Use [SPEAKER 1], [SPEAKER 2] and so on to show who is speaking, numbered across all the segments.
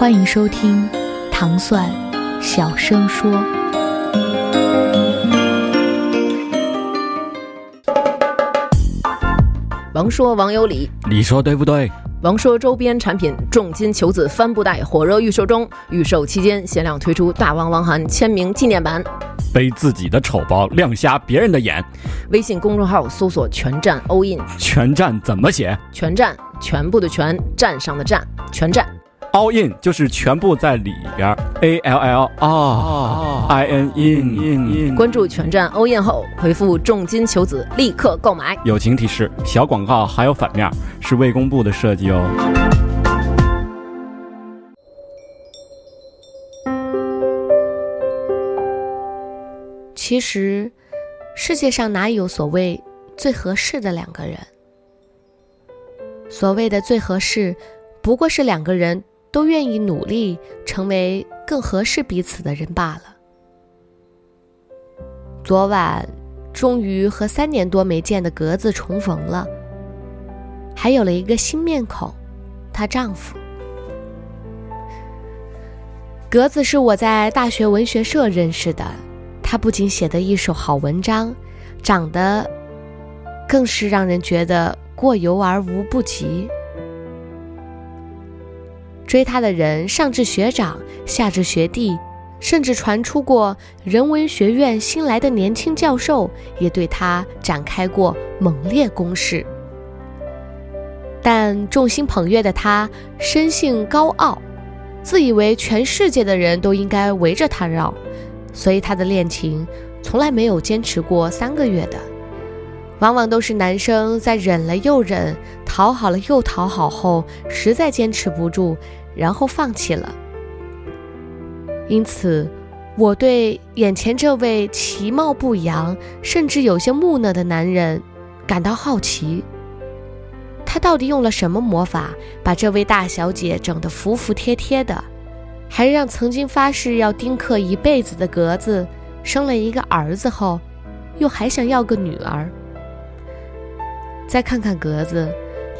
[SPEAKER 1] 欢迎收听糖蒜小声说。
[SPEAKER 2] 王说王有理，
[SPEAKER 3] 你说对不对？
[SPEAKER 2] 王说周边产品重金求子帆布袋火热预售中，预售期间限量推出大王王涵签名纪念版。
[SPEAKER 3] 背自己的丑包亮瞎别人的眼，
[SPEAKER 2] 微信公众号搜索“全站 all in”，
[SPEAKER 3] 全站怎么写
[SPEAKER 2] 全站全部的全，站上的站，全站。
[SPEAKER 3] ？all in 就是全部在里边儿，a l l 啊，i n in in in。
[SPEAKER 2] 关注全站 all in 后，回复“重金求子”，立刻购买。
[SPEAKER 3] 友情提示：小广告还有反面，是未公布的设计哦。
[SPEAKER 4] 其实，世界上哪有所谓最合适的两个人？所谓的最合适，不过是两个人都愿意努力，成为更合适彼此的人罢了。昨晚，终于和三年多没见的格子重逢了，还有了一个新面孔，她丈夫。格子是我在大学文学社认识的。他不仅写的一手好文章，长得更是让人觉得过犹而无不及。追他的人上至学长，下至学弟，甚至传出过人文学院新来的年轻教授也对他展开过猛烈攻势。但众星捧月的他生性高傲，自以为全世界的人都应该围着他绕。所以他的恋情从来没有坚持过三个月的，往往都是男生在忍了又忍、讨好了又讨好后，实在坚持不住，然后放弃了。因此，我对眼前这位其貌不扬，甚至有些木讷的男人感到好奇。他到底用了什么魔法，把这位大小姐整得服服帖帖的？还让曾经发誓要丁克一辈子的格子生了一个儿子后，又还想要个女儿。再看看格子，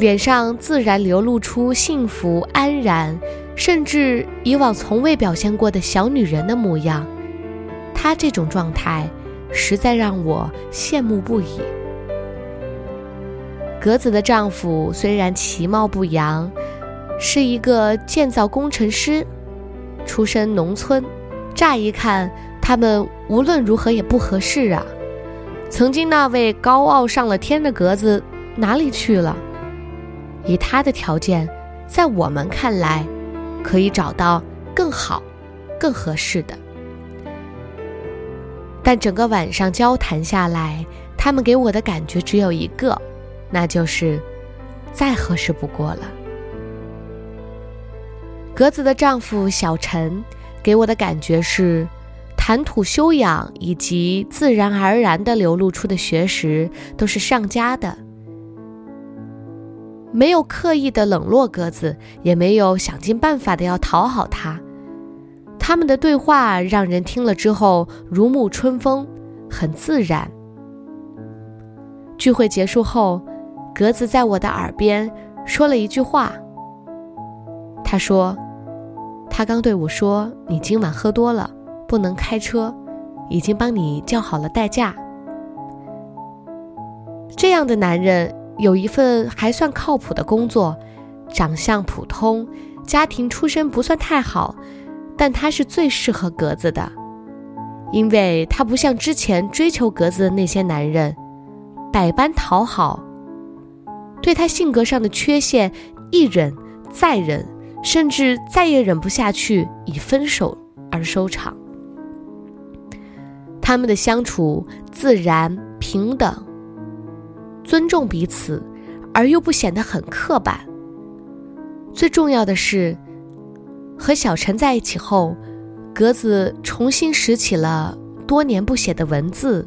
[SPEAKER 4] 脸上自然流露出幸福安然，甚至以往从未表现过的小女人的模样。她这种状态，实在让我羡慕不已。格子的丈夫虽然其貌不扬，是一个建造工程师。出身农村，乍一看，他们无论如何也不合适啊。曾经那位高傲上了天的格子哪里去了？以他的条件，在我们看来，可以找到更好、更合适的。但整个晚上交谈下来，他们给我的感觉只有一个，那就是再合适不过了。格子的丈夫小陈给我的感觉是，谈吐修养以及自然而然的流露出的学识都是上佳的，没有刻意的冷落格子，也没有想尽办法的要讨好他。他们的对话让人听了之后如沐春风，很自然。聚会结束后，格子在我的耳边说了一句话。他说：“他刚对我说，你今晚喝多了，不能开车，已经帮你叫好了代驾。”这样的男人有一份还算靠谱的工作，长相普通，家庭出身不算太好，但他是最适合格子的，因为他不像之前追求格子的那些男人，百般讨好，对他性格上的缺陷一忍再忍。甚至再也忍不下去，以分手而收场。他们的相处自然平等，尊重彼此，而又不显得很刻板。最重要的是，和小陈在一起后，格子重新拾起了多年不写的文字，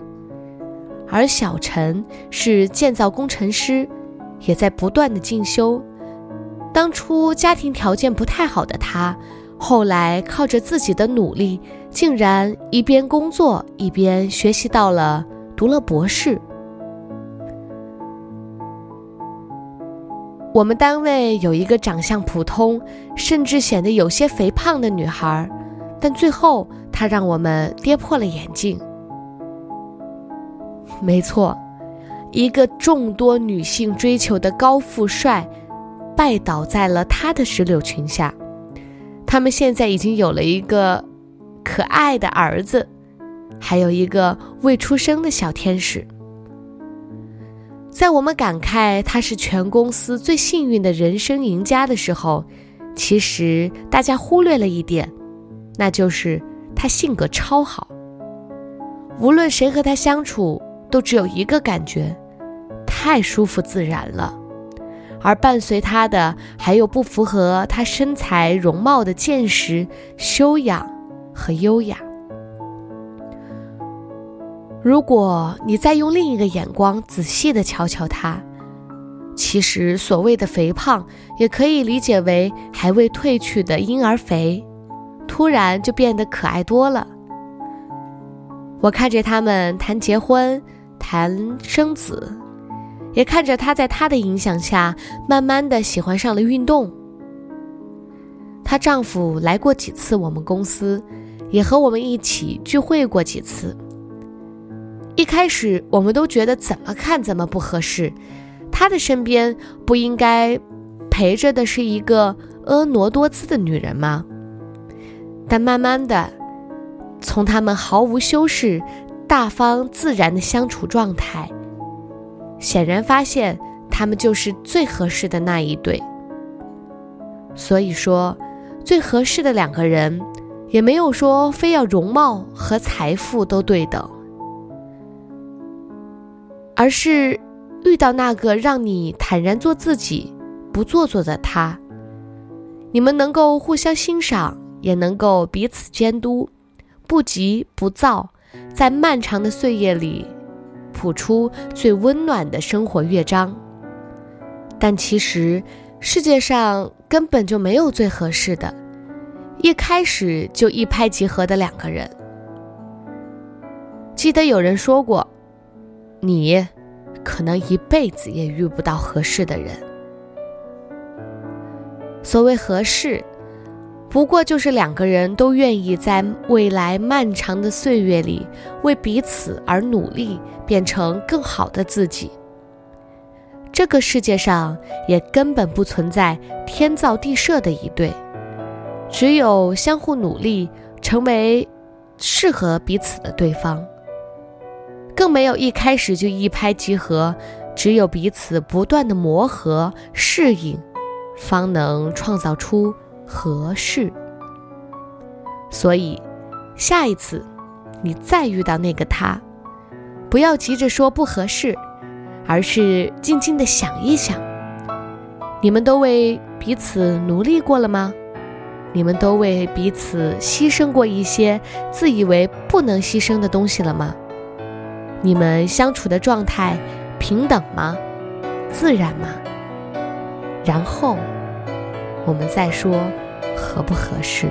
[SPEAKER 4] 而小陈是建造工程师，也在不断的进修。当初家庭条件不太好的他，后来靠着自己的努力，竟然一边工作一边学习到了读了博士。我们单位有一个长相普通，甚至显得有些肥胖的女孩，但最后她让我们跌破了眼镜。没错，一个众多女性追求的高富帅，拜倒在了她的石榴裙下。他们现在已经有了一个可爱的儿子，还有一个未出生的小天使。在我们感慨他是全公司最幸运的人生赢家的时候，其实大家忽略了一点，那就是他性格超好。无论谁和他相处，都只有一个感觉：太舒服自然了。而伴随他的，还有不符合他身材容貌的见识、修养和优雅。如果你再用另一个眼光仔细地瞧瞧他，其实所谓的肥胖也可以理解为还未褪去的婴儿肥，突然就变得可爱多了。我看着他们谈结婚、谈生子，也看着他在他的影响下慢慢的喜欢上了运动。她丈夫来过几次我们公司，也和我们一起聚会过几次。一开始我们都觉得怎么看怎么不合适，他的身边不应该陪着的是一个婀娜多姿的女人吗？但慢慢的，从他们毫无修饰、大方自然的相处状态，显然发现他们就是最合适的那一对。所以说，最合适的两个人，也没有说非要容貌和财富都对等。而是遇到那个让你坦然做自己、不做作的他，你们能够互相欣赏，也能够彼此监督，不急不躁，在漫长的岁月里谱出最温暖的生活乐章。但其实世界上根本就没有最合适的，一开始就一拍即合的两个人。记得有人说过。你可能一辈子也遇不到合适的人。所谓合适，不过就是两个人都愿意在未来漫长的岁月里为彼此而努力，变成更好的自己。这个世界上也根本不存在天造地设的一对，只有相互努力，成为适合彼此的对方。更没有一开始就一拍即合，只有彼此不断的磨合适应，方能创造出合适。所以，下一次你再遇到那个他，不要急着说不合适，而是静静的想一想：你们都为彼此努力过了吗？你们都为彼此牺牲过一些自以为不能牺牲的东西了吗？你们相处的状态平等吗？自然吗？然后我们再说合不合适。